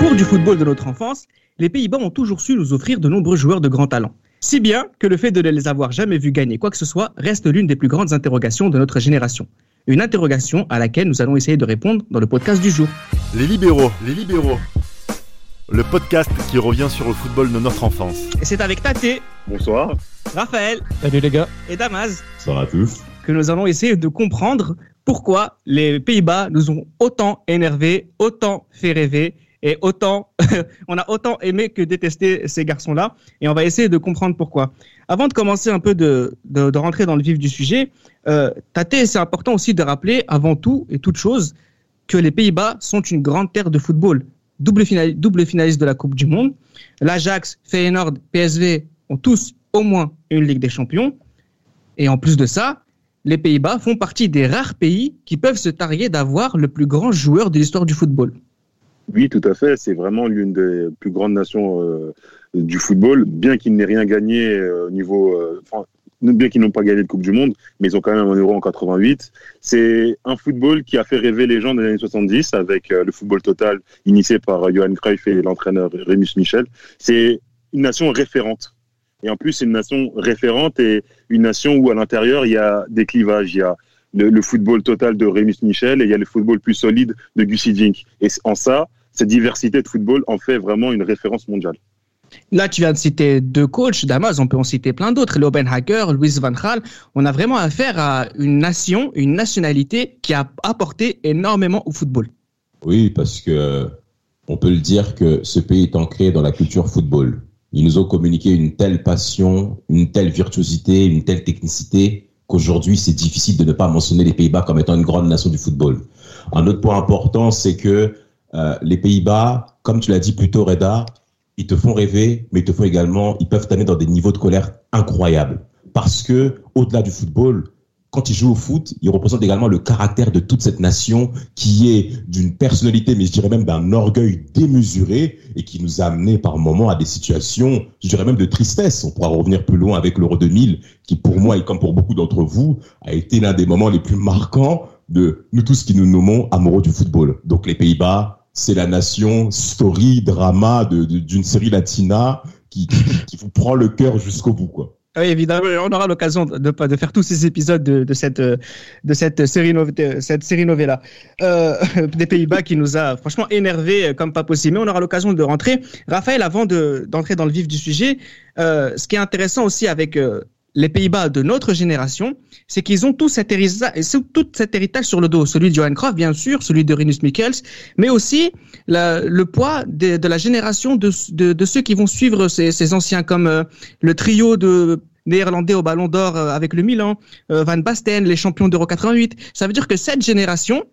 Au cours du football de notre enfance, les Pays-Bas ont toujours su nous offrir de nombreux joueurs de grand talent. Si bien que le fait de ne les avoir jamais vus gagner quoi que ce soit reste l'une des plus grandes interrogations de notre génération. Une interrogation à laquelle nous allons essayer de répondre dans le podcast du jour. Les libéraux, les libéraux. Le podcast qui revient sur le football de notre enfance. Et c'est avec Tate, Bonsoir. Raphaël Salut les gars. et Damas Bonsoir à tous. que nous allons essayer de comprendre pourquoi les Pays-Bas nous ont autant énervés, autant fait rêver et autant on a autant aimé que détesté ces garçons-là et on va essayer de comprendre pourquoi. Avant de commencer un peu de, de, rentrer dans le vif du sujet, euh, Tate, c'est important aussi de rappeler avant tout et toute chose que les Pays-Bas sont une grande terre de football. Double, double finaliste de la Coupe du Monde. L'Ajax, Feyenoord, PSV ont tous au moins une Ligue des Champions. Et en plus de ça, les Pays-Bas font partie des rares pays qui peuvent se targuer d'avoir le plus grand joueur de l'histoire du football. Oui, tout à fait. C'est vraiment l'une des plus grandes nations euh, du football, bien qu'ils n'aient rien gagné euh, au niveau, euh, bien qu'ils n'ont pas gagné de Coupe du Monde, mais ils ont quand même un euro en 88. C'est un football qui a fait rêver les gens des années 70 avec le football total initié par Johan Cruyff et l'entraîneur Rémus Michel. C'est une nation référente. Et en plus, c'est une nation référente et une nation où à l'intérieur, il y a des clivages. Il y a le, le football total de Rémus Michel et il y a le football plus solide de Gussie Dink. Et en ça, cette diversité de football en fait vraiment une référence mondiale. Là, tu viens de citer deux coachs, Damas, on peut en citer plein d'autres, Loben Hacker, Louis Van Gaal. On a vraiment affaire à une nation, une nationalité qui a apporté énormément au football. Oui, parce que on peut le dire que ce pays est ancré dans la culture football. Ils nous ont communiqué une telle passion, une telle virtuosité, une telle technicité qu'aujourd'hui c'est difficile de ne pas mentionner les Pays-Bas comme étant une grande nation du football. Un autre point important, c'est que euh, les Pays-Bas, comme tu l'as dit plus tôt, Reda, ils te font rêver, mais ils te font également, ils peuvent t'amener dans des niveaux de colère incroyables. Parce que, au-delà du football, quand ils jouent au foot, ils représentent également le caractère de toute cette nation qui est d'une personnalité, mais je dirais même d'un orgueil démesuré et qui nous a amené par moments à des situations, je dirais même de tristesse. On pourra revenir plus loin avec l'Euro 2000, qui pour moi et comme pour beaucoup d'entre vous, a été l'un des moments les plus marquants de nous tous qui nous nommons amoureux du football. Donc les Pays-Bas, c'est la nation story, drama d'une série latina qui, qui, vous prend le cœur jusqu'au bout, quoi. Oui, évidemment, on aura l'occasion de, de, faire tous ces épisodes de, de cette, de cette série, cette série novella euh, des Pays-Bas qui nous a franchement énervé comme pas possible. Mais on aura l'occasion de rentrer. Raphaël, avant de- d'entrer dans le vif du sujet, euh, ce qui est intéressant aussi avec euh, les Pays-Bas de notre génération, c'est qu'ils ont tout cet, héritage sur le dos. Celui de Johan Cruyff, bien sûr, celui de Rinus Michels, mais aussi le poids de, la génération de, ceux qui vont suivre ces, ces anciens, comme euh, le trio de néerlandais au Ballon d'Or euh, avec le Milan, euh, Van Basten, les champions d'Euro 88. Ça veut dire que cette génération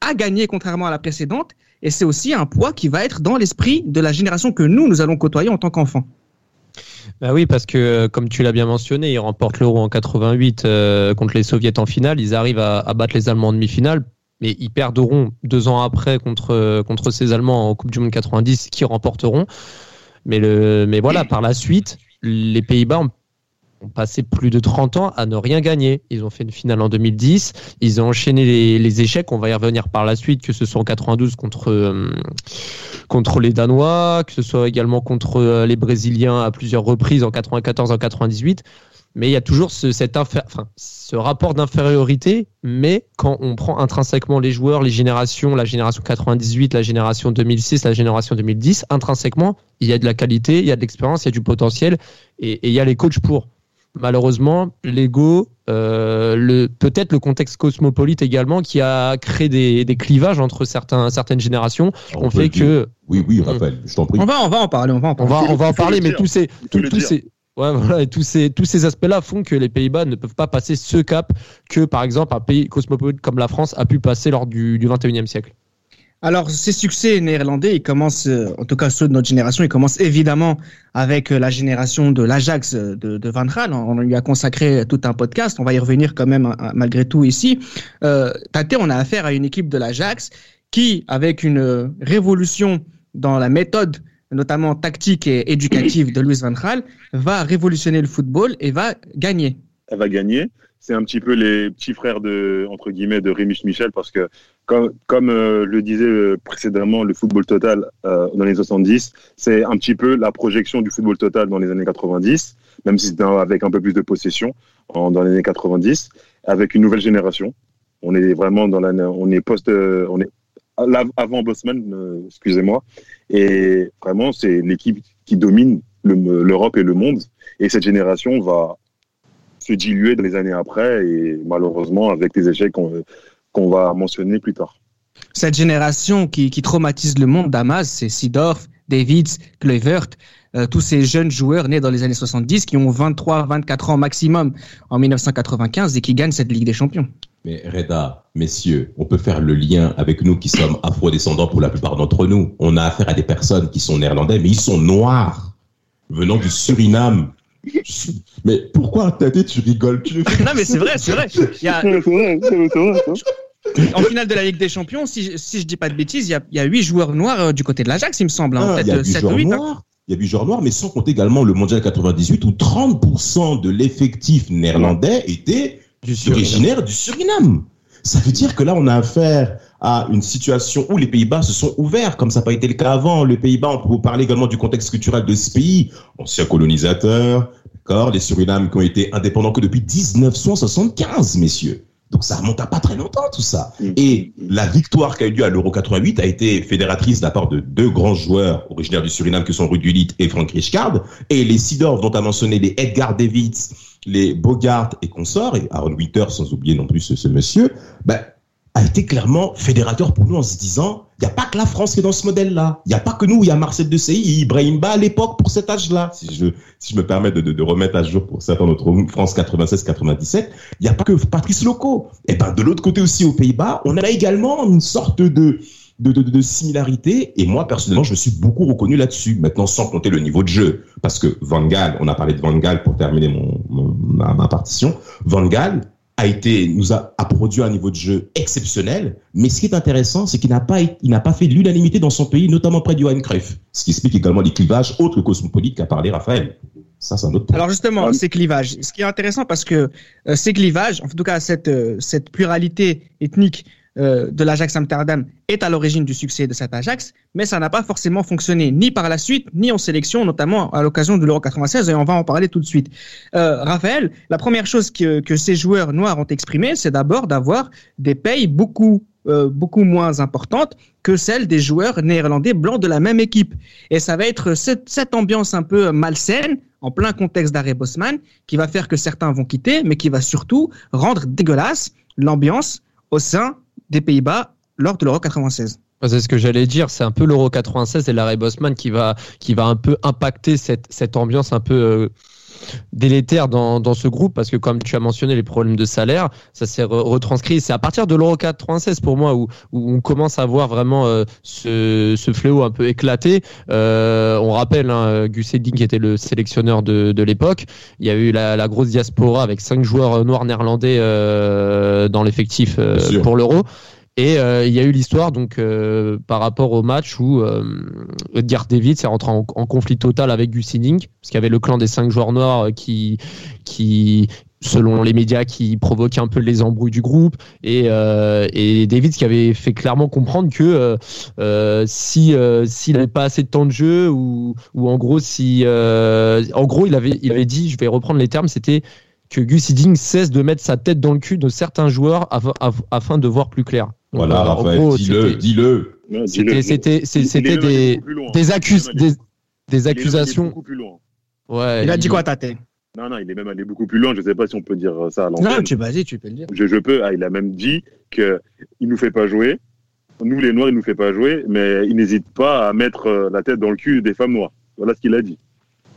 a gagné contrairement à la précédente, et c'est aussi un poids qui va être dans l'esprit de la génération que nous, nous allons côtoyer en tant qu'enfants. Bah oui, parce que euh, comme tu l'as bien mentionné, ils remportent l'Euro en 88 euh, contre les Soviets en finale. Ils arrivent à, à battre les Allemands en demi-finale, mais ils perdront deux ans après contre euh, contre ces Allemands en Coupe du Monde 90 qui remporteront. Mais le mais voilà, par la suite, les Pays-Bas ont, passé plus de 30 ans à ne rien gagner. Ils ont fait une finale en 2010. Ils ont enchaîné les, échecs. On va y revenir par la suite, que ce soit en 92 contre euh, contre les Danois, que ce soit également contre euh, les Brésiliens à plusieurs reprises en 94, en 98. Mais il y a toujours ce, rapport d'infériorité. Mais quand on prend intrinsèquement les joueurs, les générations, la génération 98, la génération 2006, la génération 2010, intrinsèquement, il y a de la qualité, il y a de l'expérience, il y a du potentiel et il y a les coachs pour. Malheureusement, l'ego, euh, le peut-être le contexte cosmopolite également, qui a créé des, des clivages entre certains, certaines générations, On ont fait que Oui, oui, Raphaël, je t'en prie. On va, on va en parler, on va en on parler. va, on va en parler, le mais tous ces, tous, ces, ouais, voilà, et tous ces, tous ces aspects-là font que les Pays-Bas ne peuvent pas passer ce cap que, par exemple, un pays cosmopolite comme la France a pu passer lors du, du 21e siècle. Alors, ces succès néerlandais, ils commencent, euh, en tout cas ceux de notre génération, ils commencent évidemment avec euh, la génération de l'Ajax euh, de, Van Gaal. On lui a consacré tout un podcast. On va y revenir quand même euh, malgré tout ici. Euh, Tate, on a affaire à une équipe de l'Ajax qui, avec une révolution dans la méthode, notamment tactique et éducative de Louis Van Gaal, va révolutionner le football et va gagner. Elle va gagner. C'est un petit peu les petits frères de entre guillemets de Rémi Michel parce que comme comme euh, le disait euh, précédemment le football total euh, dans les années 70, c'est un petit peu la projection du football total dans les années 90, même si c'était avec un peu plus de possession dans les années 90, avec une nouvelle génération. On est vraiment dans la on est post on est avant Bosman, excusez-moi, et vraiment c'est l'équipe qui domine l'Europe et le monde. Et cette génération va se diluer dans les années après et malheureusement avec les échecs qu'on va mentionner plus tard. Cette génération qui, qui traumatise le monde, Damas, c'est Sidorf, Davids, Kluivert, euh, tous ces jeunes joueurs nés dans les années 70 qui ont 23, 24 ans maximum en 1995 et qui gagnent cette Ligue des Champions. Mais Reda, messieurs, on peut faire le lien avec nous qui sommes afro-descendants pour la plupart d'entre nous. On a affaire à des personnes qui sont néerlandais, mais ils sont noirs, venant du Suriname, mais pourquoi t'as dit tu rigoles? Non mais c'est vrai, c'est vrai. Il y a... En finale de la Ligue des Champions, si, si je dis pas de bêtises, il y a, il y a 8 joueurs noirs euh, du côté de l'Ajax, il me semble. Hein. Ah, il y a 8 joueurs hein. noirs. Il y a 8 joueurs noirs, mais sans compter également le Mondial 98 où 30% de l'effectif néerlandais était du originaire du Suriname. Ça veut dire que là, on a affaire à une situation où les Pays-Bas se sont ouverts, comme ça n'a pas été le cas avant. Les Pays-Bas, on peut vous parler également du contexte culturel de ce pays, ancien colonisateur, d'accord, les Suriname qui ont été indépendants que depuis 1975, messieurs. Donc ça remonte à pas très longtemps tout ça. Mm. Et la victoire qui a eu lieu à l'Euro 88 a été fédératrice de la part de deux grands joueurs originaires du Suriname que sont Ruud Gullit et Frank Rijkaard. Et les Sidor dont a mentionné les Edgar Davids, les Bogart et consorts, et Aaron Witter sans oublier non plus ce, monsieur, ben, a été clairement fédérateur pour nous en se disant, il n'y a pas que la France qui est dans ce modèle-là. Il n'y a pas que nous, il y a Marcel de Desailly, Ibrahim Ba à l'époque pour cet âge-là. Si je, si je me permets de, de, de remettre à jour pour certains d'entre nous, France 96-97, il n'y a pas que Patrice Loco. Et ben, de l'autre côté aussi aux Pays-Bas, on a également une sorte de, de, de, de, similarité. Et moi, personnellement, je me suis beaucoup reconnu là-dessus. Maintenant, sans compter le niveau de jeu. Parce que Van Gaal, on a parlé de Van Gaal pour terminer mon, ma, ma, partition. Van Gaal a été, nous a, a, produit un niveau de jeu exceptionnel. Mais ce qui est intéressant, c'est qu'il n'a pas, il n'a pas fait l'unanimité dans son pays, notamment près du Johan Cruyff. Ce qui explique également les clivages autres que cosmopolites qu'a parlé Raphaël. Ça, c'est un autre point. Alors justement, ces clivages. Ce qui est intéressant parce que euh, ces clivages, en tout cas cette, euh, cette pluralité ethnique euh, de l'Ajax Amsterdam est à l'origine du succès de cet Ajax, mais ça n'a pas forcément fonctionné ni par la suite, ni en sélection, notamment à l'occasion de l'Euro 96, et on va en parler tout de suite. Euh, Raphaël, la première chose que, que ces joueurs noirs ont exprimé, c'est d'abord d'avoir des payes beaucoup euh, beaucoup moins importantes que celles des joueurs néerlandais blancs de la même équipe. Et ça va être cette, cette ambiance un peu malsaine, en plein contexte d'arrêt Bosman, qui va faire que certains vont quitter, mais qui va surtout rendre dégueulasse l'ambiance au sein des Pays-Bas lors de l'Euro 96. C'est ce que j'allais dire, c'est un peu l'Euro 96 et l'arrêt Bosman qui va, qui va un peu impacter cette, cette ambiance un peu euh, délétère dans, dans, ce groupe parce que comme tu as mentionné les problèmes de salaire, ça s'est retranscrit. C'est à partir de l'Euro 96 pour moi où, où, on commence à voir vraiment euh, ce, ce, fléau un peu éclaté. Euh, on rappelle hein, Gus Hiddink qui était le sélectionneur de, de l'époque. Il y a eu la, la, grosse diaspora avec cinq joueurs noirs néerlandais euh, dans l'effectif euh, pour l'Euro. Et euh, il y a eu l'histoire donc euh, par rapport au match où euh, Edgar David s'est rentré en, conflit total avec Gus Hiddink, parce qu'il y avait le clan des cinq joueurs noirs qui qui selon les médias qui provoquaient un peu les embrouilles du groupe et, et David qui avait fait clairement comprendre que si s'il n'avait pas assez de temps de jeu ou, ou en gros si en gros il avait il avait dit je vais reprendre les termes c'était que Gus Hiddink cesse de mettre sa tête dans le cul de certains joueurs afin de voir plus clair. Voilà, Alors, Raphaël, dis-le, dis-le. C'était, des, des, accus, des, des accusations. Beaucoup plus loin. Ouais. Il a dit quoi, Tate non, non, il est même allé beaucoup plus loin. Je ne sais pas si on peut dire ça à l'antenne. Non, tu vas-y, tu peux le dire. Je, je peux. Ah, il a même dit qu'il ne nous fait pas jouer. Nous, les Noirs, il ne nous fait pas jouer, mais il n'hésite pas à mettre euh, la tête dans le cul des femmes noires. Voilà ce qu'il a dit.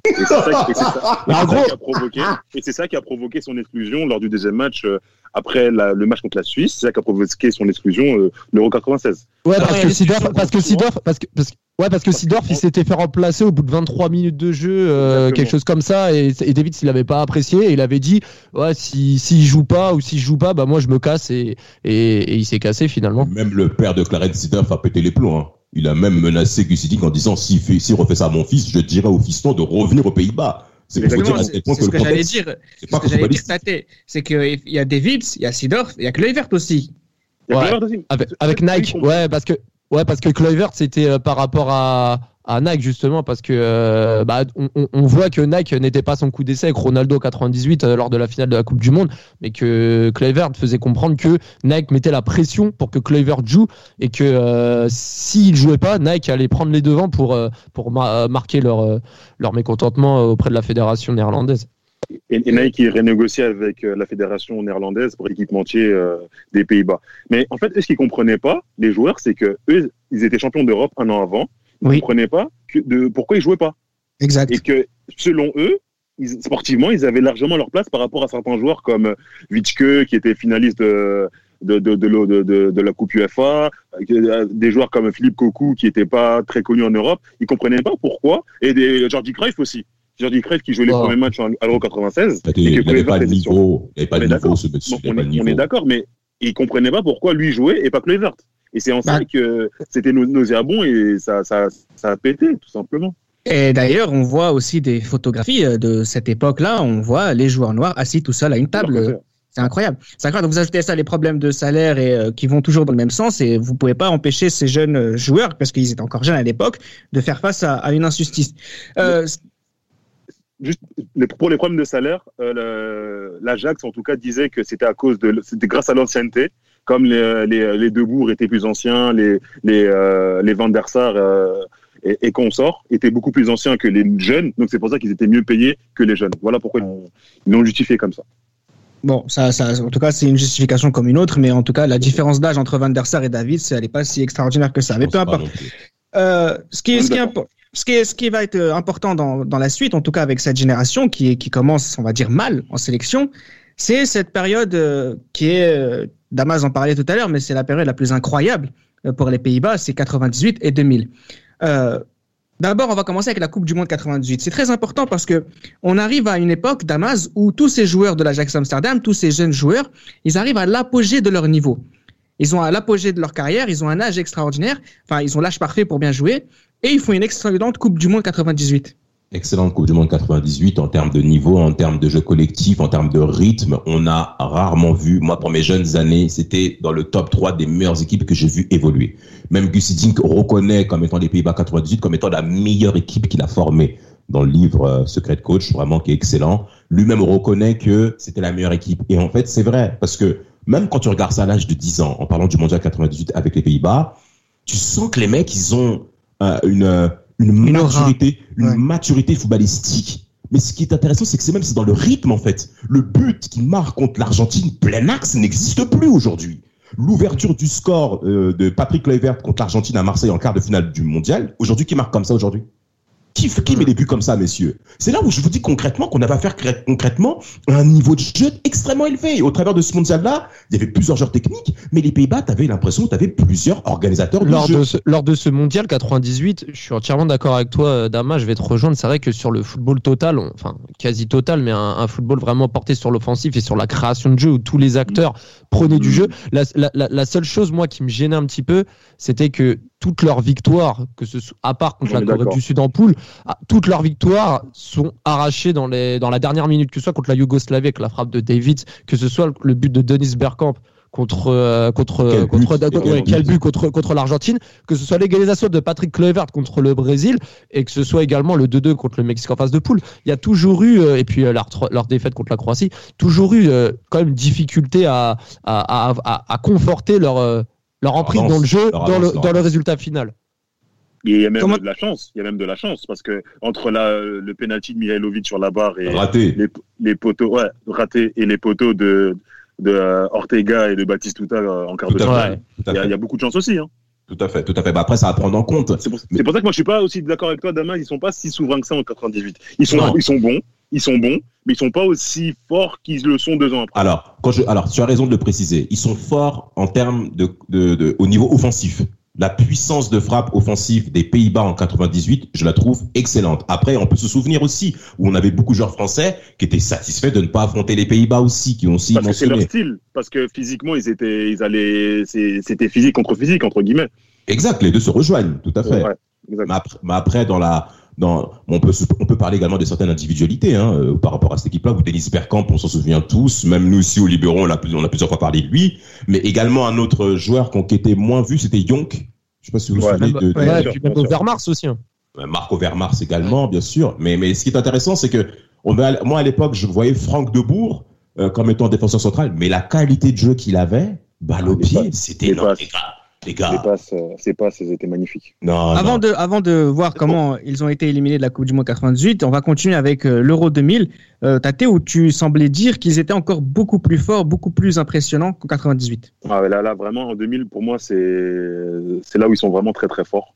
Et c'est ça, qui, ça, ça qui a provoqué, et c'est ça qui a provoqué son exclusion lors du deuxième match euh, après la, le match contre la Suisse. C'est ça qui a provoqué son exclusion euh, l'Euro 96. Ouais, parce que Sidorf, parce que Sidorf, parce que, parce que Ouais, parce que Sidorf, il s'était fait remplacer au bout de 23 minutes de jeu, euh, quelque chose comme ça, et, et David, s'il l'avait pas apprécié, il avait dit, ouais, si s'il joue pas ou si je joue pas, bah moi je me casse, et, et, et il s'est cassé finalement. Même le père de Clarence Sidorf a pété les plombs. Hein. Il a même menacé Gusidik en disant, s'il si refait ça à mon fils, je dirais au fiston de revenir aux Pays-Bas. C'est pour Exactement, dire à c'est quel point c'est que ce le que j'allais contexte, dire. c'est ce que j'allais dire. C'est qu'il y a Davids, il y a Sidorf, il y a Kluivert aussi. Il y a Ouais. Kluivert aussi. Avec, Nike, ouais, parce que ouais, parce que Kluivert c'était euh, par rapport à, à Nike justement, parce que euh, bah, on, voit que Nike n'était pas son coup d'essai avec Ronaldo 98 euh, lors de la finale de la Coupe du Monde, mais que Kluivert faisait comprendre que Nike mettait la pression pour que Kluivert joue et que euh, s'il jouait pas, Nike allait prendre les devants pour euh, pour ma- marquer leur leur mécontentement auprès de la fédération néerlandaise. Et, Nike qui renégociait avec la fédération néerlandaise pour l'équipementier des Pays-Bas. Mais en fait, ce qu'ils comprenaient pas, les joueurs, c'est que eux, ils étaient champions d'Europe un an avant. Ils Oui. comprenaient pas que de, pourquoi ils jouaient pas. Exact. Et que, selon eux, ils- sportivement, ils avaient largement leur place par rapport à certains joueurs comme euh, Witschke, qui était finaliste de, de, de, de, l'eau- de, de- de la Coupe UEFA, euh, des joueurs comme Philippe Cocu, qui n'était pas très connu en Europe. Ils comprenaient pas pourquoi. Et des Jordi Cruyff aussi. Jordi Cruyff qui jouait les premiers matchs en- à l'Euro 96. Il et n'avait pas. Il n'avait pas On de est niveau, d'accord. ce monsieur. On pas on est d'accord, mais ils comprenaient pas pourquoi lui jouait et pas Kluivert. Et c'est en ça Bah. que c'était nau- nauséabond et ça, ça, ça a pété, tout simplement. Et d'ailleurs, on voit aussi des photographies euh, de cette époque-là. On voit les joueurs noirs assis tout seuls à une table. C'est incroyable. C'est incroyable. Donc vous ajoutez à ça les problèmes de salaire et euh, qui vont toujours dans le même sens et vous pouvez pas empêcher ces jeunes euh, joueurs parce qu'ils étaient encore jeunes à l'époque de faire face à, à une injustice. Euh, Juste pour les problèmes de salaire, euh, l'Ajax en tout cas disait que c'était à cause de, c'était grâce à l'ancienneté, comme les, les, les Debourg étaient plus anciens, les les euh, les Van der Sar euh, et, et consorts étaient beaucoup plus anciens que les jeunes, donc c'est pour ça qu'ils étaient mieux payés que les jeunes. Voilà pourquoi ils l'ont- justifié comme ça. Bon, ça, ça, en tout cas, c'est une justification comme une autre, mais en tout cas, la différence d'âge entre Van der Sar et David, elle n'est pas si extraordinaire que ça. Mais peu importe. Euh, ce qui ce ce ce va être euh, important dans, dans la suite, en tout cas avec cette génération qui, qui commence, on va dire mal en sélection, c'est cette période euh, qui est, euh, Damas en parlait tout à l'heure, mais c'est la période la plus incroyable euh, pour les Pays-Bas, c'est 98 et 2000. Euh, D'abord, on va commencer avec la Coupe du Monde 98. C'est très important parce que on arrive à une époque, Damas, où tous ces joueurs de l'Ajax Amsterdam, tous ces jeunes joueurs, ils arrivent à l'apogée de leur niveau. Ils ont à l'apogée de leur carrière, ils ont un âge extraordinaire, enfin, ils ont l'âge parfait pour bien jouer, et ils font une excellente Coupe du Monde 98. Excellente Coupe du Monde 98 en termes de niveau, en termes de jeu collectif, en termes de rythme. On a rarement vu, moi pour mes jeunes années, c'était dans le top 3 des meilleures équipes que j'ai vu évoluer. Même Gus Hiddink reconnaît comme étant les Pays-Bas 98 comme étant la meilleure équipe qu'il a formée dans le livre euh, Secret Coach, vraiment qui est excellent. Lui-même reconnaît que c'était la meilleure équipe. Et en fait, c'est vrai, parce que même quand tu regardes ça à l'âge de 10 ans, en parlant du Mondial 98 avec les Pays-Bas, tu sens que les mecs, ils ont euh, une, une, aura. maturité, une Ouais. maturité footballistique. Mais ce qui est intéressant, c'est que c'est même c'est dans le rythme en fait. Le but qui marque contre l'Argentine plein axe n'existe plus aujourd'hui. L'ouverture du score euh, de Patrick Kluivert contre l'Argentine à Marseille en quart de finale du mondial, aujourd'hui qui marque comme ça aujourd'hui? Qui, qui met des buts comme ça, messieurs? C'est là où je vous dis concrètement qu'on avait affaire concrètement à un niveau de jeu extrêmement élevé. Et au travers de ce mondial-là, il y avait plusieurs joueurs techniques, mais les Pays-Bas, tu avais l'impression que tu avais plusieurs organisateurs de Lors jeu. de, ce, lors de ce mondial 98, je suis entièrement d'accord avec toi, euh, Dama. Je vais te rejoindre. C'est vrai que sur le football total, on- enfin quasi total, mais un, un football vraiment porté sur l'offensif et sur la création de jeu où tous les acteurs prenaient du jeu. La- la- la seule chose, moi, qui me gênait un petit peu, c'était que toutes leurs victoires, que ce soit à part contre On la Corée du Sud en poule, ah, toutes leurs victoires sont arrachées dans, les, dans la dernière minute, que ce soit contre la Yougoslavie avec la frappe de David, que ce soit le but de Denis Bergkamp contre euh, contre Quel but, contre ouais, quel but. but contre contre l'Argentine, que ce soit l'égalisation de Patrick Kluivert contre le Brésil et que ce soit également le 2-2 contre le Mexique en phase de poule. Il y a toujours eu euh, et puis euh, leur, leur défaite contre la Croatie, toujours eu euh, quand même difficulté à à, à, à, à conforter leur euh, leur emprise avance, dans le jeu, dans avance, le dans le résultat final. Il y a même Comment- de la chance. Il y a même de la chance parce que entre la, le penalty de Mihailovic sur la barre et Raté. les, les poteaux, ouais, ratés et les poteaux de, de euh, Ortega et de Batistuta euh, en quart Tout de finale. il y a beaucoup de chance aussi. Hein. Tout à fait. Tout à fait. Bah, après, ça à prendre en compte. C'est pour, Mais- c'est pour ça que moi je suis pas aussi d'accord avec toi, Damas. Ils sont pas si souverains que ça en 98. Ils sont, Non. ils sont bons, ils sont bons, mais ils sont pas aussi forts qu'ils le sont deux ans après. Alors, quand je, alors, tu as raison de le préciser. Ils sont forts en termes de, de, de, au niveau offensif. La puissance de frappe offensive des Pays-Bas en 98, je la trouve excellente. Après, on peut se souvenir aussi où on avait beaucoup de joueurs français qui étaient satisfaits de ne pas affronter les Pays-Bas aussi, qui ont aussi Parce que c'est leur mentionné. style, parce que physiquement ils étaient, ils allaient, c'était physique contre physique entre guillemets. Exact, les deux se rejoignent, tout à fait. Ouais, exact. Mais après, mais après, dans la, dans, on peut on peut parler également de certaines individualités hein, euh, par rapport à cette équipe-là. Vous Denis Bergkamp, on s'en souvient tous, même nous aussi au Libéron, on a, on a plusieurs fois parlé de lui. Mais également un autre joueur qui était moins vu, c'était Yonk. Je sais pas si vous vous souvenez de, de, ouais, puis même Overmars aussi. Hein. Marco Vermars également, bien sûr. Mais, mais ce qui est intéressant, c'est que on a, moi à l'époque, je voyais Franck Debourg euh, comme étant défenseur central, mais la qualité de jeu qu'il avait, balle au pied, c'était énorme, les gars. Ces passes, ces passes, elles étaient magnifiques. Non, avant, non. De, avant de voir comment ils ont été éliminés de la Coupe du Monde 98, on va continuer avec euh, l'Euro 2000. Euh, Tate, où tu semblais dire qu'ils étaient encore beaucoup plus forts, beaucoup plus impressionnants qu'en 98. Ah, là, là, vraiment, en 2000, pour moi, c'est là où ils sont vraiment très, très forts.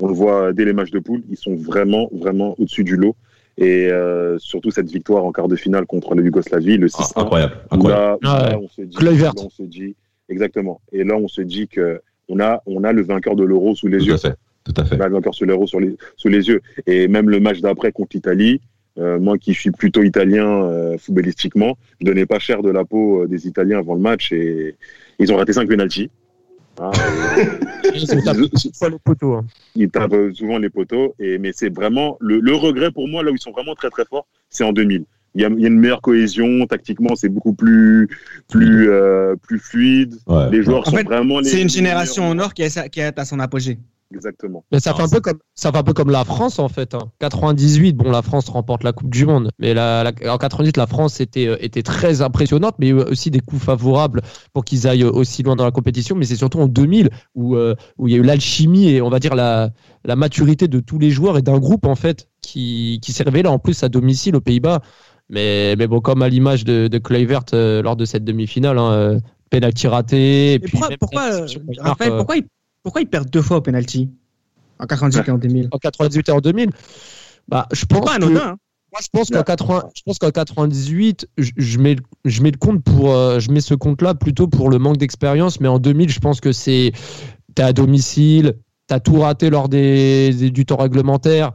On le voit dès les matchs de poule, ils sont vraiment, vraiment au-dessus du lot. Et euh, surtout cette victoire en quart de finale contre le Yougoslavie, le 6 ah, incroyable, incroyable. Là, là, on se dit, là, on se dit, exactement. Et là, on se dit que on a, on a le vainqueur de l'euro sous les Tout yeux. à fait. Tout à fait. On a le vainqueur sous l'euro sous les, sous les yeux. Et même le match d'après contre l'Italie, euh, moi qui suis plutôt italien euh, footballistiquement, je donnais pas cher de la peau euh, des Italiens avant le match et ils ont raté 5 pénalties. Hein, ils tapent souvent les poteaux. Hein. Ils tapent souvent les poteaux. Et, mais c'est vraiment le, le, regret pour moi, là où ils sont vraiment très très forts, c'est en 2000. Il y, a, il y, a, une meilleure cohésion. Tactiquement, c'est beaucoup plus, plus, euh, plus fluide. Ouais. Les joueurs en sont fait, vraiment. C'est une génération au nord qui est, qui est à son apogée. Exactement. Mais ça fait un peu comme ça fait un peu comme la France en fait. Hein. 98, bon la France remporte la Coupe du Monde, mais la, la, en 98 la France était euh, était très impressionnante, mais aussi des coups favorables pour qu'ils aillent aussi loin dans la compétition. Mais c'est surtout en 2000 où euh, où il y a eu l'alchimie et on va dire la la maturité de tous les joueurs et d'un groupe en fait qui qui s'est révélé en plus à domicile aux Pays-Bas. Mais mais bon comme à l'image de, de Kluivert euh, lors de cette demi-finale, hein, penalty raté. Et, et puis pourquoi pourquoi, Raphaël, pourquoi il pourquoi ils perdent deux fois au penalty en 98 et en 2000 En 98 et en 2000 bah, je pense pas que, anodin, hein. Moi, je pense qu'en 80, je pense qu'en 98, je, je, mets, je mets le compte pour, euh, je mets ce compte-là plutôt pour le manque d'expérience, mais en 2000, je pense que c'est, t'es à domicile, t'as tout raté lors des, des du temps réglementaire.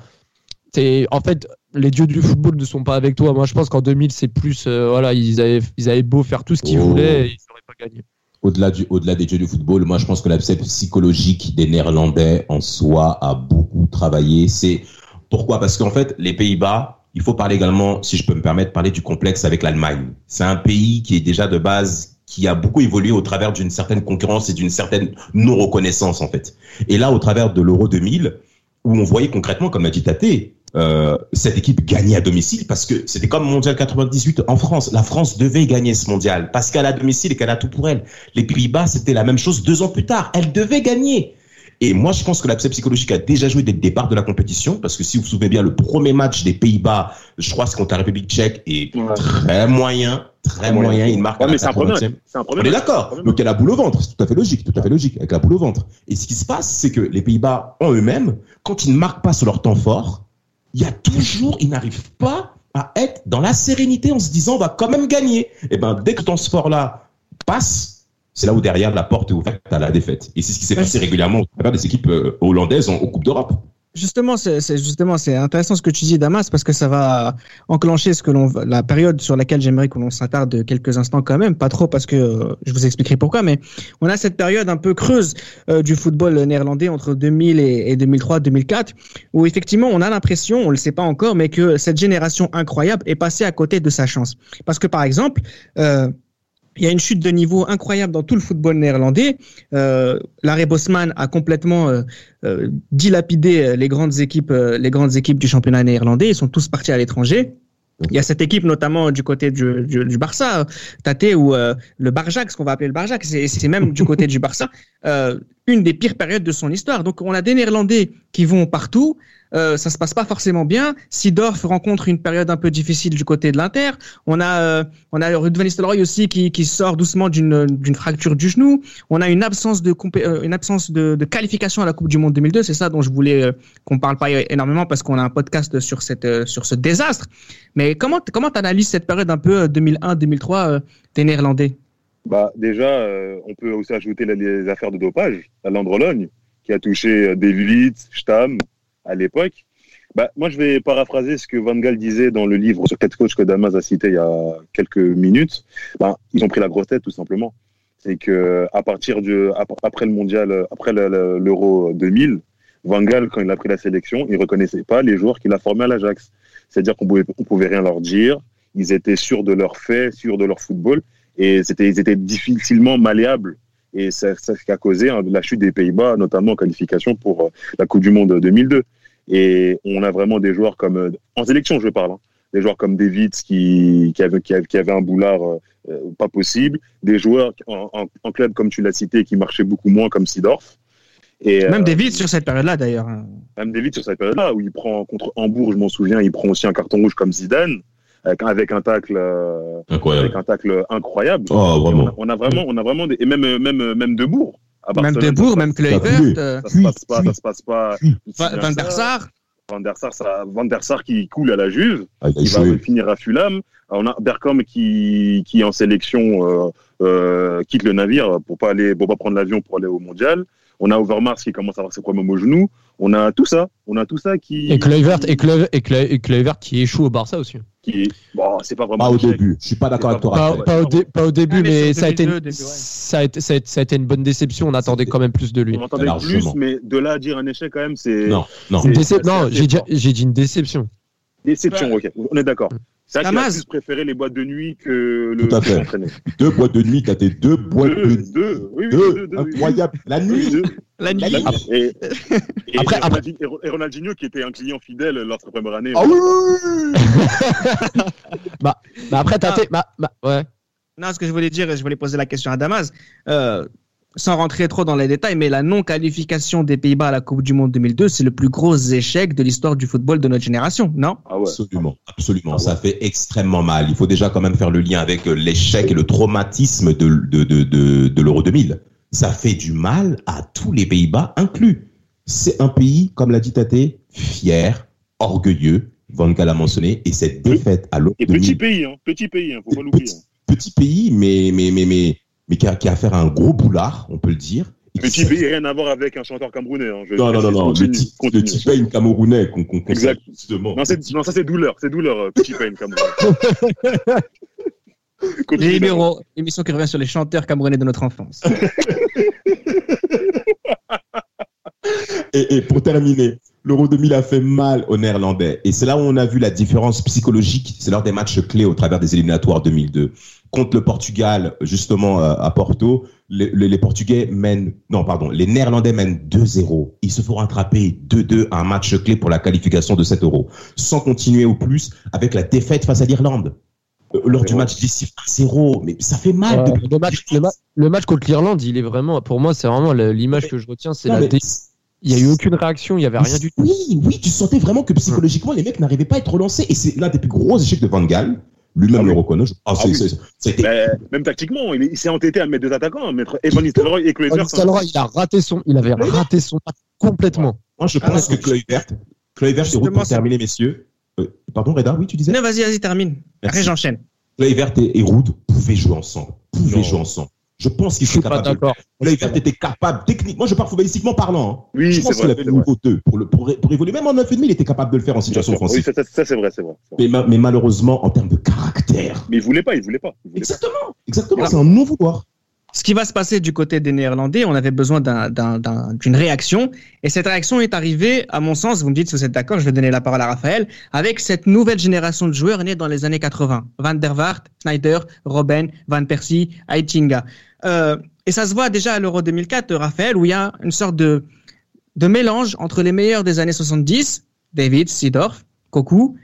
En fait, les dieux du football ne sont pas avec toi. Moi, je pense qu'en 2000, c'est plus, euh, voilà, ils avaient, ils avaient beau faire tout ce qu'ils Oh. voulaient, et ils n'auraient pas gagné. Au-delà du, au-delà des dieux du football, moi je pense que l'aspect psychologique des Néerlandais en soi a beaucoup travaillé. C'est pourquoi? Parce qu'en fait, les Pays-Bas, il faut parler également, si je peux me permettre, parler du complexe avec l'Allemagne. C'est un pays qui est déjà de base qui a beaucoup évolué au travers d'une certaine concurrence et d'une certaine non-reconnaissance en fait. Et là, au travers de l'Euro 2000, où on voyait concrètement, comme l'a dit Tate, euh, cette équipe gagnait à domicile parce que c'était comme Mondial 98 en France. La France devait gagner ce mondial parce qu'elle a domicile et qu'elle a tout pour elle. Les Pays-Bas, c'était la même chose deux ans plus tard. Elle devait gagner. Et moi, je pense que l'abcès psychologique a déjà joué dès le départ de la compétition, parce que si vous vous souvenez bien, le premier match des Pays-Bas, je crois, c'est contre la République tchèque, Ouais. très moyen, très moyen. moyen. Il marque Ouais, mais c'est un premier 80e. match. C'est un On est d'accord. Donc il y a la boule au ventre, c'est tout à fait logique, tout à fait logique, avec la boule au ventre. Et ce qui se passe, c'est que les Pays-Bas en eux-mêmes, quand ils ne marquent pas sur leur temps fort, il y a toujours, ils n'arrivent pas à être dans la sérénité en se disant on va quand même gagner. Et ben dès que ton sport-là passe, c'est là où derrière la porte est ouverte à la défaite. Et c'est ce qui s'est passé régulièrement au travers des équipes euh, hollandaises en, aux Coupes d'Europe. Justement, c'est justement c'est intéressant ce que tu dis, Damas, parce que ça va enclencher ce que l'on la période sur laquelle j'aimerais que l'on s'attarde quelques instants quand même, pas trop parce que euh, je vous expliquerai pourquoi, mais on a cette période un peu creuse euh, du football néerlandais entre 2000 et, et 2003-2004, où effectivement on a l'impression, on le sait pas encore, mais que cette génération incroyable est passée à côté de sa chance. Parce que par exemple, euh, il y a une chute de niveau incroyable dans tout le football néerlandais. Euh, Larry Bosman a complètement euh, euh, dilapidé les grandes équipes, euh, les grandes équipes du championnat néerlandais. Ils sont tous partis à l'étranger. Il y a cette équipe notamment du côté du, Barça, Tate, ou euh, le Barjac, ce qu'on va appeler le Barjac, c'est même du côté du Barça, euh, une des pires périodes de son histoire. Donc on a des Néerlandais qui vont partout, euh, ça se passe pas forcément bien. Sidorf rencontre une période un peu difficile du côté de l'Inter. On a euh, on a Ruud van Nistelrooy aussi qui, qui sort doucement d'une d'une fracture du genou. On a une absence de euh, une absence de, qualification à la Coupe du Monde 2002. C'est ça dont je voulais euh, qu'on parle pas énormément parce qu'on a un podcast sur cette euh, sur ce désastre. Mais comment comment t'analyses cette période un peu 2001-2003 euh, des Néerlandais? Bah, déjà, on peut aussi ajouter les, affaires de dopage, la Landrologne, qui a touché des Lulitz, Stam à l'époque. Bah, moi, je vais paraphraser ce que Van Gaal disait dans le livre sur quatre coachs que Damas a cité il y a quelques minutes. Bah, ils ont pris la grosse tête, tout simplement. C'est que à partir du ap- après le mondial, après le- le- l'Euro 2000, Van Gaal, quand il a pris la sélection, il reconnaissait pas les joueurs qu'il a formés à l'Ajax. C'est-à-dire qu'on pouvait, on pouvait rien leur dire. Ils étaient sûrs de leur fait, sûrs de leur football, et c'était, ils étaient difficilement malléables. Et c'est ça qui a causé hein, la chute des Pays-Bas, notamment en qualification pour euh, la Coupe du Monde 2002. Et on a vraiment des joueurs comme euh, en sélection, je parle, hein, des joueurs comme David qui, qui, avait, qui, avait, qui avait un boulard euh, euh, pas possible, des joueurs en, en, en, club comme tu l'as cité qui marchaient beaucoup moins comme Sidorf. Et, même euh, David sur cette période-là d'ailleurs. hein. Même David sur cette période-là où il prend contre Hambourg, je m'en souviens, il prend aussi un carton rouge comme Zidane. Avec, avec un tacle euh, incroyable. avec un tacle incroyable. Oh, vraiment. On a, on a vraiment on a vraiment des, et même même même Debourg même Debourg, même Kluivert. Ça se passe pas, ça se passe pas. Van der Sar. Van der Sar, ça, Van der Sar qui coule à la Juve, Ah, il va finir à Fulham. On a Bergkamp qui, qui en sélection euh, euh, quitte le navire pour pas aller, pour pas prendre l'avion pour aller au mondial. On a Overmars qui commence à avoir ses problèmes au genou. On a tout ça. On a tout ça qui. Et Kluivert, et Kluivert, et Kluivert- et Kluivert qui échoue au Barça aussi. qui bon, c'est pas vraiment. Pas au début. Je suis pas d'accord avec toi. Pas- Pas, Raphaël. pas au, dé- pas au début, mais ça a, été 2002, une, début, ouais. ça, a été, ça, a été, ça a été une bonne déception. On attendait quand même plus de lui. On Largement. plus, mais de là à dire un échec quand même, c'est Non, non. Décep- non, j'ai dit, fort. j'ai dit une déception. déception. Ok, on est d'accord. C'est vrai qu'il a Damas. plus préféré les boîtes de nuit que le Tout à fait. Deux boîtes de nuit, t'as tes deux boîtes de Deux, nuit. deux, oui, oui, Deux, deux, deux, oui. incroyable. La nuit. deux. La nuit. La nuit. Et, et, Après- et, Ronaldinho, et Ronaldinho, qui était un client fidèle lors de première année. Ah oui, oui, oui. Bah après, t'as fait- bah, bah, ouais. Non, ce que je voulais dire, je voulais poser la question à Damas, euh, sans rentrer trop dans les détails, mais la non-qualification des Pays-Bas à la Coupe du Monde 2002, c'est le plus gros échec de l'histoire du football de notre génération, non? Ah ouais. Absolument, absolument. Ah ouais. Ça fait extrêmement mal. Il faut déjà quand même faire le lien avec euh, l'échec et le traumatisme de, de, de, de, de l'Euro 2000. Ça fait du mal à tous les Pays-Bas inclus. C'est un pays, comme l'a dit Tate, fier, orgueilleux. Van Gaal a mentionné. Et cette défaite à l'Euro Et 2000, petit pays, hein, petit pays, hein, faut pas l'oublier. petit, petit pays, mais, mais, mais, mais, mais qui, a, qui a affaire à un gros boulard, on peut le dire. Petit s'est- pays, rien à voir avec un chanteur camerounais. Hein. Je- Non, non, non, non. Le Continue, le camerounais qu'on qu'on Exact. justement. Non, ça c'est douleur, c'est douleur, petit pain camerounais. Libéraux, émission qui revient sur les chanteurs camerounais de notre enfance. Et, et pour terminer, l'Euro 2000 a fait mal aux Néerlandais. Et c'est là où on a vu la différence psychologique. C'est lors des matchs clés au travers des éliminatoires 2002. Contre le Portugal, justement, euh, à Porto, les, les- les Portugais mènent, non, pardon, les Néerlandais mènent 2-0. Ils se font rattraper 2-2 à un match clé pour la qualification de cet Euro. Sans continuer au plus avec la défaite face à l'Irlande. Euh, Lors du Ouais. match décisif 0, mais ça fait mal. Euh, de- le, match, le, ma- le match contre l'Irlande, il est vraiment, pour moi, c'est vraiment le- l'image que je retiens. C'est la Il y a eu aucune réaction, il y avait rien du tout. Oui, oui, tu sentais vraiment que psychologiquement, les mecs n'arrivaient pas à être relancés. Et c'est l'un des plus gros échecs de Van Gaal. Lui-même Ah le reconnaît. Ah, Ah oui. même tactiquement, il, est- il s'est entêté à mettre deux attaquants, à mettre Evan Nistelrooy et Kluivert. Nistelrooy, il a raté son, il avait raté son match complètement. Moi, je pense Ah, que Kluivert, Kluivert, c'est route pour terminer, messieurs. Euh, pardon, Reda, oui, tu disais? Non, vas-y, vas-y, termine. Après, Merci. j'enchaîne. Kluivert et, et Ruud pouvaient jouer ensemble. Pouvaient Non. jouer ensemble. Je pense pas de- d'accord. Kluivert était capable, techniquement, je parle footballistiquement parlant. hein. Oui, je c'est pense qu'il vrai. avait le niveau 2 pour, le, pour, pour évoluer. Même en 9,5, il était capable de le faire en situation sûr. Oui, offensive. ça, ça, ça, c'est vrai, c'est vrai. Mais, ma- mais malheureusement, en termes de caractère. Mais il voulait pas, il voulait pas. Il voulait pas. Exactement, exactement. Alors- C'est un non-vouloir. Ce qui va se passer du côté des Néerlandais, on avait besoin d'un- d'un- d'un- d'une réaction. Et cette réaction est arrivée, à mon sens, vous me dites si vous êtes d'accord, je vais donner la parole à Raphaël, avec cette nouvelle génération de joueurs nés dans les années 80. Van der Vaart, Snyder, Robben, Van Persie, Aitinga. Euh, et ça se voit déjà à l'Euro 2004, Raphaël, où il y a une sorte de, de mélange entre les meilleurs des années 70, David, Seedorf, Koku,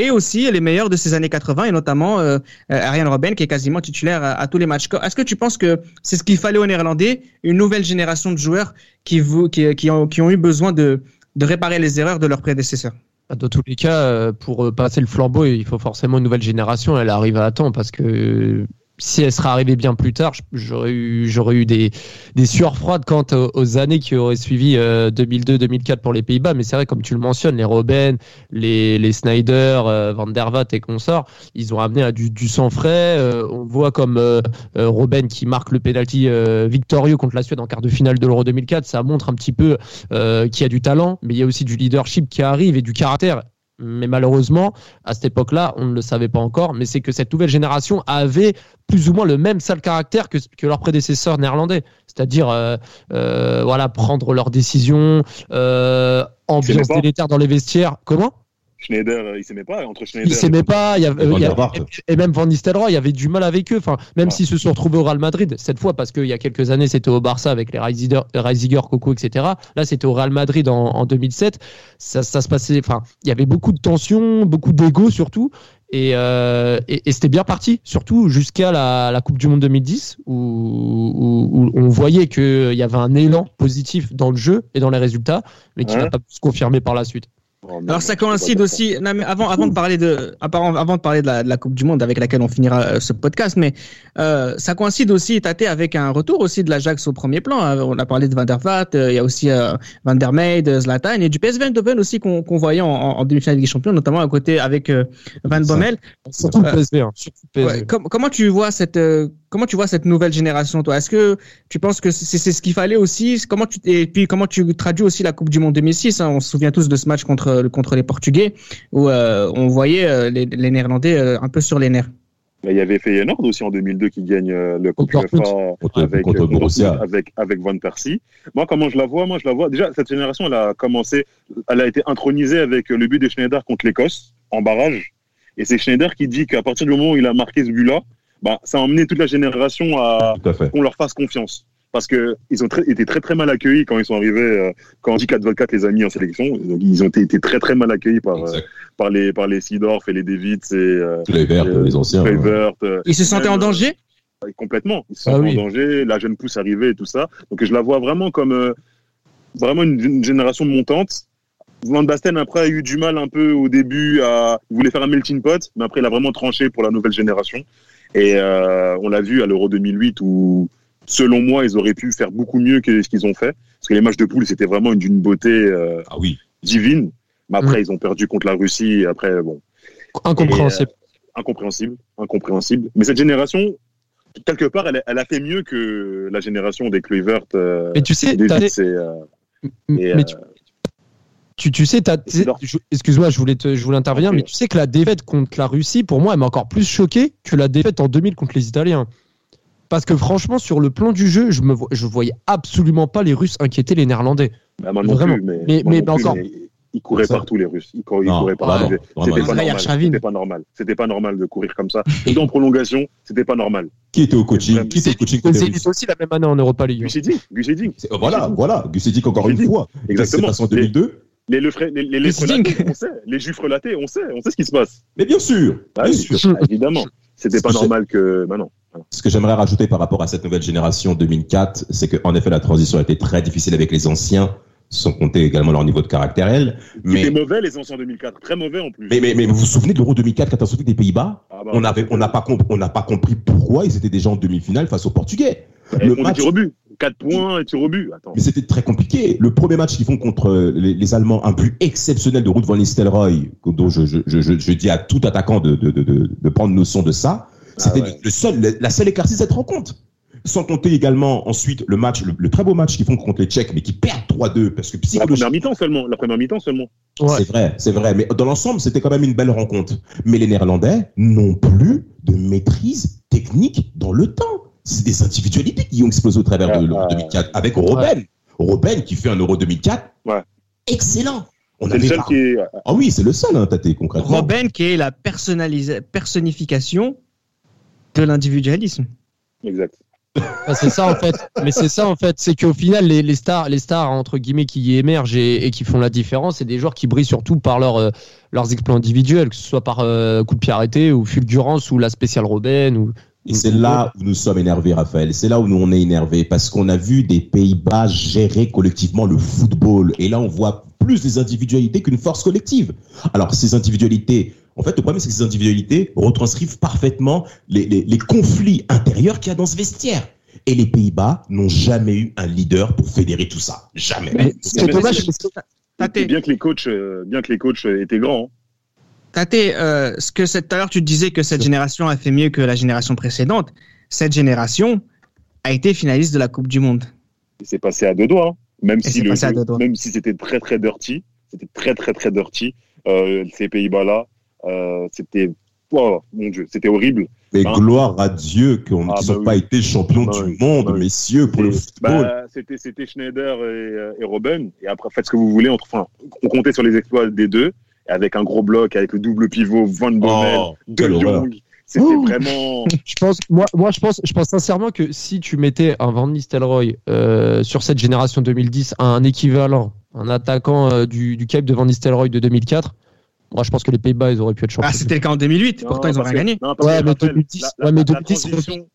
et aussi les meilleurs de ces années 80, et notamment euh, euh, Ariane Robben, qui est quasiment titulaire à, tous les matchs. Est-ce que tu penses que c'est ce qu'il fallait aux Néerlandais, une nouvelle génération de joueurs qui, qui, ont, eu besoin de, réparer les erreurs de leurs prédécesseurs? Dans tous les cas, euh, pour euh, passer le flambeau, il faut forcément une nouvelle génération. Elle arrive à temps parce que euh, si elle serait arrivée bien plus tard, j'aurais eu, des, sueurs froides quant aux, années qui auraient suivi euh, 2002-2004 pour les Pays-Bas. Mais c'est vrai, comme tu le mentionnes, les Robben, les, les Snyder, euh, Van der Vaart et consorts, ils ont amené à du, sang frais. Euh, on voit comme euh, euh, Robben qui marque le penalty victorieux contre la Suède en quart de finale de l'Euro 2004. Ça montre un petit peu qu'il y a du talent, mais il y a aussi du leadership qui arrive et du caractère. Mais malheureusement, à cette époque-là, on ne le savait pas encore, mais c'est que cette nouvelle génération avait plus ou moins le même sale caractère que, que leurs prédécesseurs néerlandais. C'est-à-dire, euh, euh, voilà, prendre leurs décisions, euh, ambiance délétère dans les vestiaires. Comment? Schneider, il s'aimait pas entre Schneider. Il s'aimait pas. Il y avait, il y avait, et même Van Nistelrooy, il y avait du mal avec eux. Enfin, même ouais. s'ils se sont retrouvés au Real Madrid cette fois, parce qu'il y a quelques années c'était au Barça avec les Reisiger, Coco, etc. Là, c'était au Real Madrid en, en 2007. Ça, ça, se passait. Enfin, il y avait beaucoup de tensions, beaucoup d'ego surtout. Et, euh, et, et c'était bien parti, surtout jusqu'à la, la, Coupe du Monde 2010, où, où, où on voyait qu'il y avait un élan positif dans le jeu et dans les résultats, mais qui ouais. n'a pas pu se confirmer par la suite. Alors ça coïncide aussi. Non, mais avant, avant de parler de, avant de parler de la, de la, Coupe du Monde avec laquelle on finira euh, ce podcast, mais euh, ça coïncide aussi, Tate, avec un retour aussi de l'Ajax au premier plan. On a parlé de Van der Vaart, euh, il y a aussi euh, Van der Meijden, Zlatan et du PSV Eindhoven aussi qu'on qu voyait en, en demi-finale des Champions, notamment à côté avec euh, Van Bommel. Surtout le PSV. Hein, surtout le PSV. Ouais, com comment tu vois cette comment tu vois cette nouvelle génération, toi? Est-ce que tu penses que c'est ce qu'il fallait aussi? Comment tu et puis comment tu traduis aussi la Coupe du Monde 2006 hein? On se souvient tous de ce match contre contre les Portugais où euh, on voyait euh, les, les, Néerlandais euh, un peu sur les nerfs. Il y avait Feyenoord aussi en 2002 qui gagne le Coupe UEFA avec, avec, avec Van Persie. Moi, comment je la vois? Moi, je la vois. Déjà, cette génération, elle a commencé, elle a été intronisée avec le but de Schneider contre l'Écosse en barrage. Et c'est Schneider qui dit qu'à partir du moment où il a marqué ce but-là, bah, ça a emmené toute la génération à, à qu'on leur fasse confiance. Parce que ils ont très, été très très mal accueillis quand ils sont arrivés, euh, quand Andy 4 les a mis en sélection. Donc, ils ont été, été très très mal accueillis par, euh, par les, par les Seedorf et les Davids et, euh, les Verts, les anciens. Les Verts, ils se sentaient en danger? Complètement. Ils se sentaient ah, oui. en danger, la jeune pousse arrivée et tout ça. Donc je la vois vraiment comme, vraiment une, une génération montante. Van Basten après a eu du mal un peu au début à, il voulait faire un melting pot, mais après il a vraiment tranché pour la nouvelle génération. Et euh, on l'a vu à l'Euro 2008 où, selon moi, ils auraient pu faire beaucoup mieux que ce qu'ils ont fait. Parce que les matchs de poule, c'était vraiment d'une beauté euh, ah oui. divine. Mais après, mmh. ils ont perdu contre la Russie. Et après, bon. Incompréhensible. Et, euh, incompréhensible. Incompréhensible. Mais cette génération, quelque part, elle, elle, a fait mieux que la génération des Kluivert. Euh, mais tu sais, des et, euh, et, mais tu, tu, tu sais, excuse-moi, je voulais, te, je voulais intervenir, okay. mais tu sais que la défaite contre la Russie, pour moi, elle m'a encore plus choqué que la défaite en 2000 contre les Italiens. Parce que franchement, sur le plan du jeu, je je voyais absolument pas les Russes inquiéter les Néerlandais. Bah, moi non Vraiment. Plus, mais, mais, mais, mais encore. Mais ils couraient partout les Russes. Ils, couraient, non, ils couraient partout. C'était pas, normal. C'était pas normal. C'était pas normal de courir comme ça. Et en prolongation, c'était pas normal. Qui était au coaching Qui était au coaching C'est aussi la même année en Europa League. Gusedik. Gusedik. Voilà, voilà. Gusedik encore une fois. Exactement. C'est en 2002 les, les, les, les, les relatés, on sait, les juifs relatés, on sait, on sait ce qui se passe. Mais bien sûr, bah, bien oui, sûr. évidemment. C'était pas normal que, bah non. Ce que j'aimerais rajouter par rapport à cette nouvelle génération 2004, c'est qu'en effet la transition a été très difficile avec les anciens, sans compter également leur niveau de caractère. Mais C'était mauvais les anciens 2004, très mauvais en plus. Mais, mais, mais vous vous souvenez de l'Euro 2004 catastrophique des Pays-Bas? Ah bah, On avait, on n'a pas compris, on n'a pas compris pourquoi ils étaient déjà en demi-finale face aux Portugais. Le match, au but. 4 points et tir au but. Attends. Mais c'était très compliqué. Le premier match qu'ils font contre les, les, Allemands, un but exceptionnel de Ruud van Nistelrooy, dont je, je, je, je, dis à tout attaquant de, de, de, de prendre notion de ça. C'était ah ouais. le seul, la seule éclaircie de cette rencontre. Sans compter également ensuite le match, le, le très beau match qu'ils font contre les Tchèques, mais qui perdent 3-2 parce que La première mi-temps seulement. La première mi-temps seulement. Ouais. C'est vrai, c'est vrai. Mais dans l'ensemble, c'était quand même une belle rencontre. Mais les Néerlandais n'ont plus de maîtrise technique dans le temps. C'est des individualités qui ont explosé au travers ah, de l'Euro 2004 avec Robben. Ouais. Robben qui fait un Euro 2004. Ouais. Excellent. C'est le seul pas... qui est. Ah oui, c'est le seul, hein, Tate, concrètement. Robben qui est la personnification de l'individualisme. Exact. C'est ça en fait, mais c'est ça en fait, c'est qu'au final les, les, stars, les stars entre guillemets qui émergent et, et, qui font la différence, c'est des joueurs qui brillent surtout par leur, euh, leurs exploits individuels, que ce soit par euh, coup de pied arrêté ou fulgurance ou la spéciale Robben ou. Et c'est là où nous sommes énervés, Raphaël. C'est là où nous on est énervés parce qu'on a vu des Pays-Bas gérer collectivement le football. Et là, on voit plus des individualités qu'une force collective. Alors, ces individualités, en fait, le problème, c'est que ces individualités retranscrivent parfaitement les, les, les conflits intérieurs qu'il y a dans ce vestiaire. Et les Pays-Bas n'ont jamais eu un leader pour fédérer tout ça. Jamais. Mais c'est dommage. Bien que les coachs, euh, bien que les coachs étaient grands. Hein. Tate, euh, ce que tout à l'heure tu disais que cette génération a fait mieux que la génération précédente. Cette génération a été finaliste de la Coupe du Monde. C'est passé à deux doigts, hein. même, si le jeu, même si c'était très très dirty, c'était très très très dirty. euh, ces Pays-Bas-là. Euh, c'était, oh, mon Dieu, c'était horrible. Mais Hein gloire à Dieu qu'on Ah, qu'ils bah n'ont oui. pas été champions bah du oui. monde, messieurs, pour le football. bah, c'était, c'était Schneider et, euh, et Robben. Et après, faites ce que vous voulez. Entre, enfin, on comptait sur les exploits des deux. Et avec un gros bloc, avec le double pivot, Van Bommel, Oh, De. Jong. C'était vraiment. Je pense, moi, moi, je pense, je pense sincèrement que si tu mettais un Van Nistelrooy euh, sur cette génération 2010 à un équivalent, un attaquant euh, du, du Cape de Van Nistelrooy de 2004, moi, je pense que les Pays-Bas, ils auraient pu être champions. Ah, c'était le cas en 2008. Pourtant, Non, ils ont parce rien gagné. non, Ouais, mais Raphaël, 2010, la- ouais, la- mais la 2010, transition-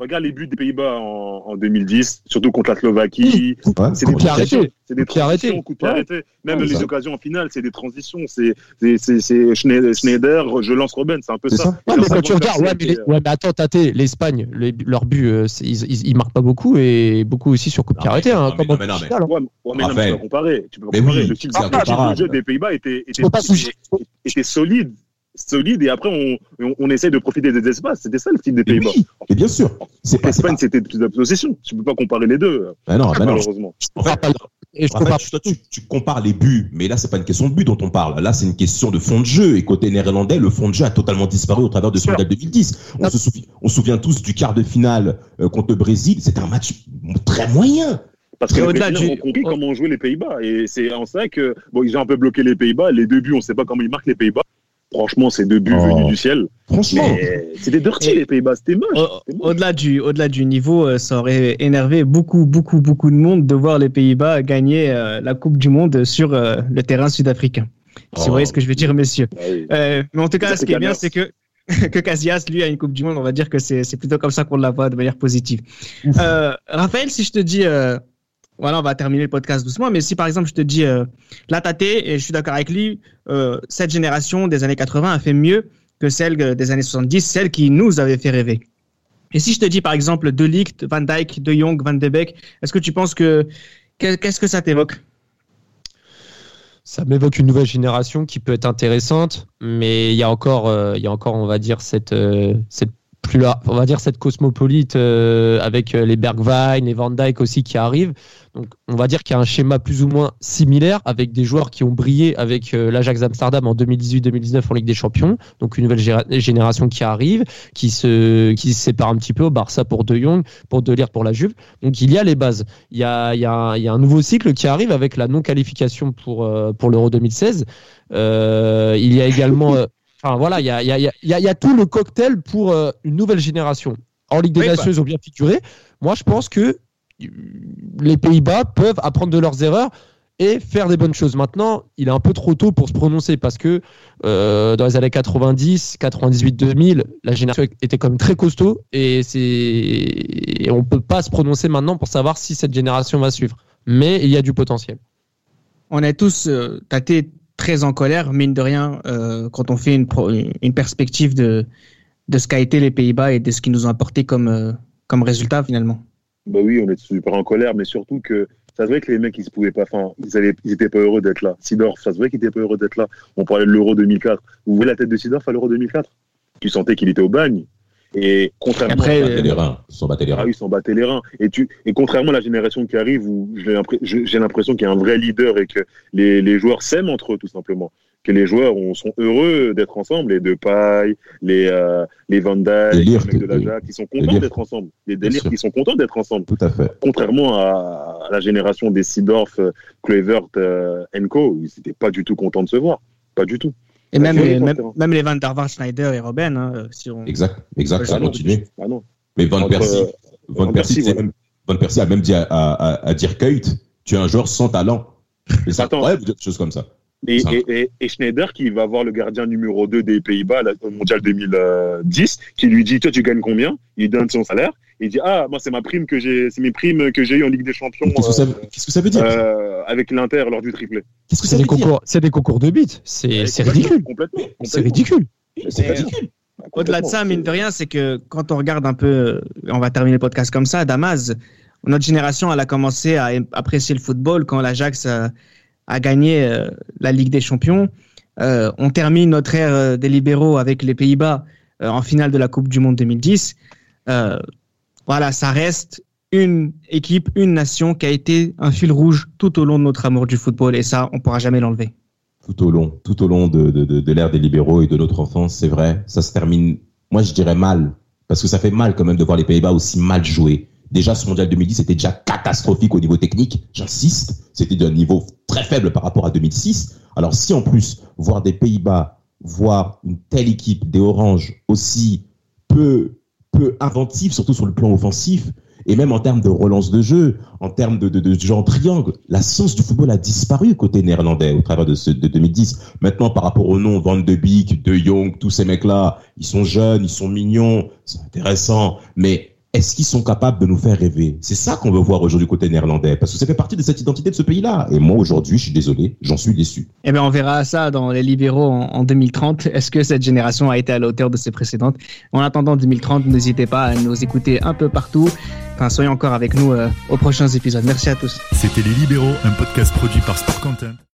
Regarde les buts des Pays-Bas en, en 2010, surtout contre la Slovaquie. C'est des Coup de pied transitions. arrêté. C'est des transitions, coup de pied Ouais. arrêté. Même Ouais, les ça. occasions en finale, c'est des transitions. C'est Schneider, je lance Robben, c'est un peu ça. ça. Ouais, mais leur quand tu regardes, ouais, mais, les- ouais, mais attends, Tate, l'Espagne, les- leurs buts, euh, c'est- ils, ils, ils marquent pas beaucoup et beaucoup aussi sur coup de pied arrêté. mais- Hein, non, mais- comme non, en mais non, mais- finale. Ouais, mais- ouais, mais non, mais tu peux comparer. Tu peux comparer. oui, le style de jeu des Pays-Bas était solide. Solide, et après, on, on, on essaye de profiter des espaces. C'était ça le style des Pays-Bas. oui, et bien sûr. C'est pas, L'Espagne, c'était plus de possession. Tu peux pas comparer les deux, Ah non, bah non. malheureusement. Et je fait, tu, toi, tu, tu compares les buts, mais là, c'est pas une question de but dont on parle. Là, c'est une question de fond de jeu. Et côté néerlandais, le fond de jeu a totalement disparu au travers de ce mondial 2010. On se souvient, on se souvient tous du quart de finale euh, contre le Brésil. C'était un match très moyen. Parce que au-delà du- ont compris comment jouer les Pays-Bas. Et c'est en ça que, bon, ils ont un peu bloqué les Pays-Bas. Les deux buts, on sait pas comment ils marquent les Pays-Bas. Franchement, c'est deux buts Oh. venus du ciel. Franchement. C'était dirty, Et- les Pays-Bas. C'était moche. Au-. Au-delà du, au-delà du niveau, euh, ça aurait énervé beaucoup, beaucoup, beaucoup de monde de voir les Pays-Bas gagner euh, la Coupe du Monde sur euh, le terrain sud-africain. Si Oh. vous voyez ce que je veux dire, messieurs. Ah oui. Euh, mais en tout cas, ce qui est bien, c'est que que Casillas, lui, a une Coupe du Monde. On va dire que c'est c'est plutôt comme ça qu'on la voit de manière positive. Euh, Raphaël, si je te dis, euh, voilà, on va terminer le podcast doucement, mais si par exemple je te dis, euh, là, Tate, et je suis d'accord avec lui, euh, cette génération des années 80 a fait mieux que celle euh, des années 70, celle qui nous avait fait rêver. Et si je te dis par exemple De Ligt, Van Dijk, De Jong, Van de Beek, est-ce que tu penses que qu'est- qu'est-ce que ça t'évoque? Ça m'évoque une nouvelle génération qui peut être intéressante, mais il y a encore, euh, il y a encore, on va dire cette, cette plus là, on va dire cette cosmopolite euh, avec euh, les Bergwijn, les Van Dijk aussi qui arrivent. Donc, on va dire qu'il y a un schéma plus ou moins similaire avec des joueurs qui ont brillé avec euh, l'Ajax Amsterdam en 2018-2019 en Ligue des Champions. Donc, une nouvelle génération qui arrive, qui se, sépare un petit peu au Barça pour De Jong, pour De Ligt pour la Juve. Donc, il y a les bases. Il y a, un- nouveau cycle qui arrive avec la non-qualification pour, euh, pour l'Euro 2016. Euh, il y a également, enfin voilà, il y a, y, a, y, a, y a tout le cocktail pour euh, une nouvelle génération. En Ligue des Oui, Nations, ils ont bien figuré. Moi, je pense que euh, les Pays-Bas peuvent apprendre de leurs erreurs et faire des bonnes choses. Maintenant, il est un peu trop tôt pour se prononcer parce que euh, dans les années 90, 98, 2000, la génération était quand même très costaud et on peut pas se prononcer maintenant pour savoir si cette génération va suivre. Mais il y a du potentiel. on est tous euh, tâtés très en colère, mine de rien, euh, quand on fait une, pro- une perspective de, de ce qu'a été les Pays-Bas et de ce qu'ils nous ont apporté comme, euh, comme résultat finalement. Bah oui, on est super en colère, mais surtout que ça se voit que les mecs, ils se pouvaient pas, enfin, ils, pas heureux d'être là. Sidorf, ça se voit qu'il était pas heureux d'être là. On parlait de l'Euro 2004. Vous voyez la tête de Sidorf à l'Euro 2004 Tu sentais qu'il était au bagne. Et contrairement Après, à- s'en battaient les reins. Ils les Ah reins. ils les reins. Et, tu, et contrairement à la génération qui arrive, où j'ai l'impression qu'il y a un vrai leader et que les, les joueurs s'aiment entre eux, tout simplement. Que les joueurs on, sont heureux d'être ensemble, les Depay, les, euh, les Van Dijk, Les mecs de ils sont contents d'être ensemble. Les délires, ils sont contents d'être ensemble. Tout à fait. Contrairement à, à la génération des Sidorf, euh, Kluivert, euh, Co, ils n'étaient pas du tout contents de se voir. Pas du tout. Et même, les, même, même les Van der Vaart, Schneider et Robben, hein, si on... Exact. Exact. Ça continue. Ah non. Mais Van Persie, euh, Van Persie, Persie, c'est voilà. même- Van Persie a même dit à, à, à, à Dirk Kuyt, tu es un joueur sans talent. Et c'est Attends. incroyable de dire des choses comme ça. Et, Ça. et, et, et Schneider qui va voir le gardien numéro 2 des Pays-Bas au mondial 2010, qui lui dit Toi, tu gagnes combien? Il donne son salaire. Il dit Ah, moi, c'est ma prime que j'ai, c'est mes primes que j'ai eues en Ligue des Champions Qu'est-ce que ça euh, veut, qu'est-ce que ça veut dire euh, avec l'Inter lors du triplé. Qu'est-ce que C'est ça des veut dire concours, c'est des concours de beat. C'est c'est ridicule. Complètement. C'est ridicule. C'est ridicule. Au-delà de ça, mine de rien, c'est que quand on regarde un peu, euh, on va terminer le podcast comme ça, Damas, notre génération, elle a commencé à apprécier le football quand l'Ajax a, a gagné euh, la Ligue des Champions. Euh, on termine notre ère euh, des libéraux avec les Pays-Bas euh, en finale de la Coupe du Monde 2010. Voilà, ça reste une équipe, une nation qui a été un fil rouge tout au long de notre amour du football et ça, on pourra jamais l'enlever. tout au long, tout au long de, de l'ère des libéraux et de notre enfance, c'est vrai. Ça se termine, moi je dirais mal, parce que ça fait mal quand même de voir les Pays-Bas aussi mal jouer. Déjà, ce mondial 2010 était déjà catastrophique au niveau technique, j'insiste. C'était d'un niveau très faible par rapport à 2006. Alors si en plus, voir des Pays-Bas, voir une telle équipe, des Oranges aussi peu, peu inventive, surtout sur le plan offensif, et même en termes de relance de jeu, en termes de, de, en triangle, la science du football a disparu côté néerlandais au travers de, ce, de 2010. Maintenant, par rapport au nom Van de Beek, De Jong, tous ces mecs-là, ils sont jeunes, ils sont mignons, c'est intéressant, mais est-ce qu'ils sont capables de nous faire rêver? C'est ça qu'on veut voir aujourd'hui côté néerlandais, parce que ça fait partie de cette identité de ce pays-là. Et moi, aujourd'hui, je suis désolé, j'en suis déçu. Eh bien, on verra ça dans les libéraux en, en 2030. Est-ce que cette génération a été à la hauteur de ses précédentes? En attendant 2030, n'hésitez pas à nous écouter un peu partout. Enfin, soyez encore avec nous euh, aux prochains épisodes. Merci à tous. C'était Les Libéraux, un podcast produit par Sport Content.